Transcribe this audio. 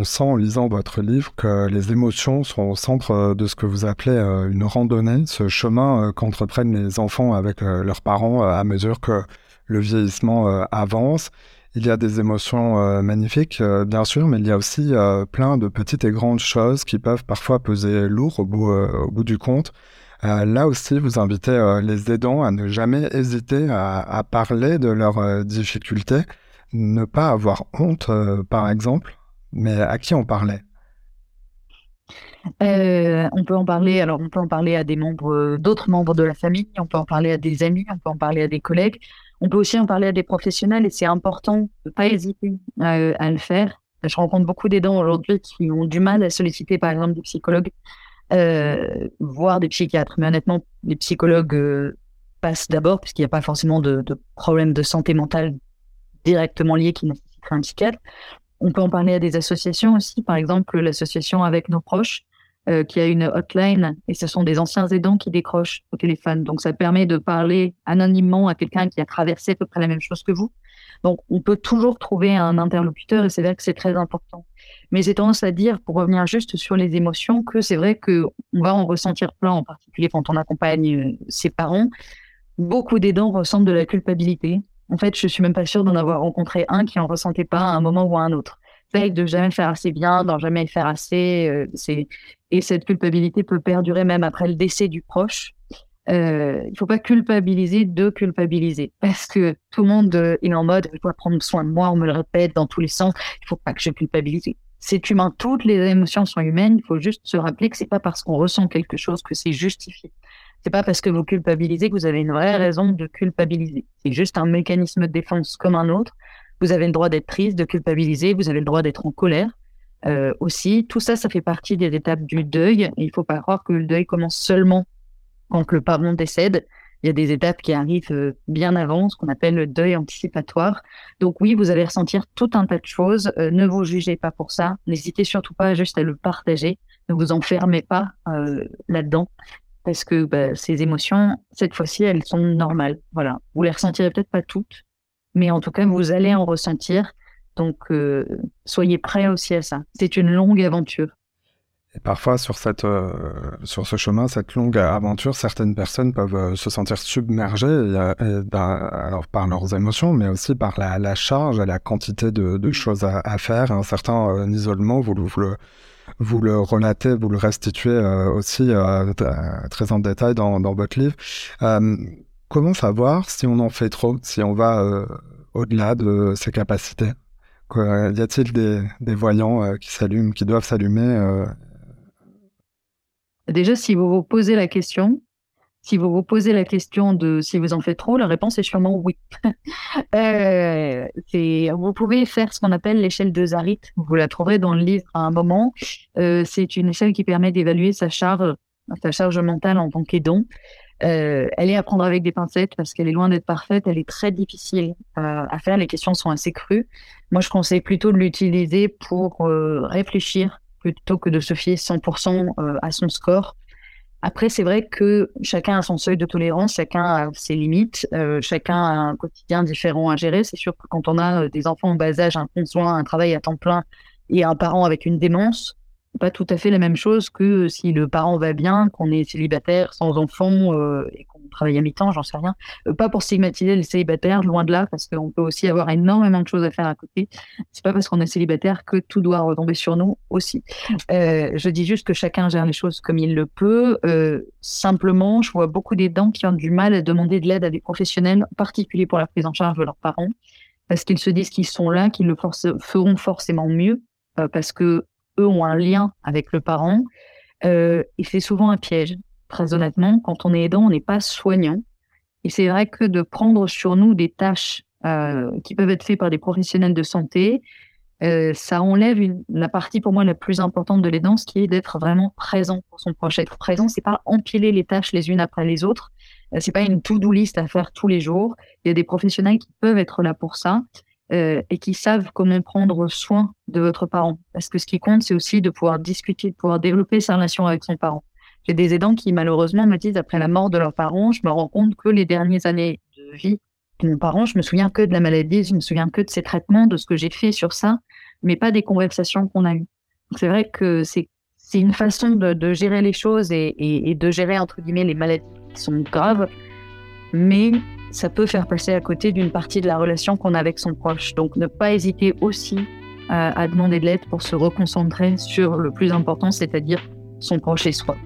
On sent en lisant votre livre que les émotions sont au centre de ce que vous appelez une randonnée, ce chemin qu'entreprennent les enfants avec leurs parents à mesure que le vieillissement avance. Il y a des émotions magnifiques, bien sûr, mais il y a aussi plein de petites et grandes choses qui peuvent parfois peser lourd au bout, du compte. Euh, là aussi, vous invitez euh, les aidants à ne jamais hésiter à, parler de leurs euh, difficultés, ne pas avoir honte, par exemple. Mais à qui on parlait? On peut en parler. Alors, on peut en parler à des membres, d'autres membres de la famille. On peut en parler à des amis. On peut en parler à des collègues. On peut aussi en parler à des professionnels. Et c'est important de pas hésiter à, le faire. Je rencontre beaucoup d'aidants aujourd'hui qui ont du mal à solliciter, par exemple, des psychologues euh, voir des psychiatres. Mais honnêtement, les psychologues euh, passent d'abord, puisqu'il n'y a pas forcément de, de problème de santé mentale directement lié qui nécessiterait un psychiatre. On peut en parler à des associations aussi, par exemple l'association Avec nos proches, euh, qui a une hotline, et ce sont des anciens aidants qui décrochent au téléphone. Donc ça permet de parler anonymement à quelqu'un qui a traversé à peu près la même chose que vous. Donc on peut toujours trouver un interlocuteur, et c'est vrai que c'est très important. Mais j'ai tendance à dire, pour revenir juste sur les émotions, que c'est vrai que on va en ressentir plein, en particulier quand on accompagne euh, ses parents. Beaucoup d'aidants ressentent de la culpabilité. En fait, je suis même pas sûre d'en avoir rencontré un qui en ressentait pas à un moment ou à un autre. Fait de jamais faire assez bien, d'en jamais faire assez, euh, et cette culpabilité peut perdurer même après le décès du proche. Euh, il faut pas culpabiliser de culpabiliser parce que tout le monde euh, est en mode je dois prendre soin de moi, on me le répète dans tous les sens. Il faut pas que je culpabilise c'est humain. Toutes les émotions sont humaines. Il faut juste se rappeler que c'est pas parce qu'on ressent quelque chose que c'est justifié. C'est pas parce que vous culpabilisez que vous avez une vraie raison de culpabiliser. C'est juste un mécanisme de défense comme un autre. Vous avez le droit d'être triste, de culpabiliser. Vous avez le droit d'être en colère euh, aussi. Tout ça, ça fait partie des étapes du deuil. Il faut pas croire que le deuil commence seulement quand le parent décède il y a des étapes qui arrivent euh, bien avant, ce qu'on appelle le deuil anticipatoire. Donc oui, vous allez ressentir tout un tas de choses. Euh, ne vous jugez pas pour ça. N'hésitez surtout pas juste à le partager. Ne vous enfermez pas là-dedans. Parce que bah, ces émotions, cette fois-ci, elles sont normales. Voilà. Vous les ressentirez peut-être pas toutes, mais en tout cas, vous allez en ressentir. Donc, soyez prêts aussi à ça. C'est une longue aventure. Et parfois, sur, cette, euh, sur ce chemin, cette longue aventure, certaines personnes peuvent euh, se sentir submergées, et, ben, alors par leurs émotions, mais aussi par la, charge la quantité de, choses à, faire. Un certain euh, isolement, vous, vous, le, vous le relatez, vous le restituez aussi très en détail dans, dans votre livre. comment savoir si on en fait trop, si on va au-delà de ses capacités? Y a-t-il des, des voyants qui s'allument, qui doivent s'allumer Déjà, si vous vous posez la question, si vous vous posez la question de si vous en faites trop, la réponse est sûrement oui. euh, vous pouvez faire ce qu'on appelle l'échelle de Zarit. Vous la trouverez dans le livre à un moment. Euh, c'est une échelle qui permet d'évaluer sa charge, sa charge mentale en tant qu'aidant. Euh, elle est à prendre avec des pincettes parce qu'elle est loin d'être parfaite. Elle est très difficile à faire. Les questions sont assez crues. Moi, je conseille plutôt de l'utiliser pour réfléchir plutôt que de se fier 100% euh, à son score. Après, c'est vrai que chacun a son seuil de tolérance, chacun a ses limites, euh, chacun a un quotidien différent à gérer. C'est sûr que quand on a euh, des enfants en bas âge, un conjoint, un travail à temps plein et un parent avec une démence, pas tout à fait la même chose que si le parent va bien, qu'on est célibataire, sans enfant et qu'on travaille à mi-temps, j'en sais rien. Euh, pas pour stigmatiser les célibataires, loin de là, parce qu'on peut aussi avoir énormément de choses à faire à côté. C'est pas parce qu'on est célibataire que tout doit retomber sur nous aussi. Euh, je dis juste que chacun gère les choses comme il le peut. Euh, simplement, je vois beaucoup d'aidants qui ont du mal à demander de l'aide à des professionnels, en particulier pour la prise en charge de leurs parents, parce qu'ils se disent qu'ils sont là, qu'ils le feront forcément mieux, parce que eux ont un lien avec le parent. Et c'est souvent un piège. Très honnêtement, quand on est aidant, on n'est pas soignant. Et c'est vrai que de prendre sur nous des tâches euh, qui peuvent être faites par des professionnels de santé, euh, ça enlève la partie pour moi la plus importante de l'aidant, ce qui est d'être vraiment présent pour son proche. Être présent, c'est pas empiler les tâches les unes après les autres. Euh, c'est pas une to-do list à faire tous les jours. Il y a des professionnels qui peuvent être là pour ça euh, et qui savent comment prendre soin de votre parent. Parce que ce qui compte, c'est aussi de pouvoir discuter, de pouvoir développer sa relation avec son parent. J'ai des aidants qui, malheureusement, me disent, après la mort de leurs parents, je me rends compte que les dernières années de vie de mon parent, je me souviens que de la maladie, je me souviens que de ses traitements, de ce que j'ai fait sur ça. mais pas des conversations qu'on a eues. C'est vrai que c'est une façon de, gérer les choses et, de gérer entre guillemets les maladies qui sont graves, mais ça peut faire passer à côté d'une partie de la relation qu'on a avec son proche. Donc ne pas hésiter aussi à, à demander de l'aide pour se reconcentrer sur le plus important, c'est-à-dire son proche et soi.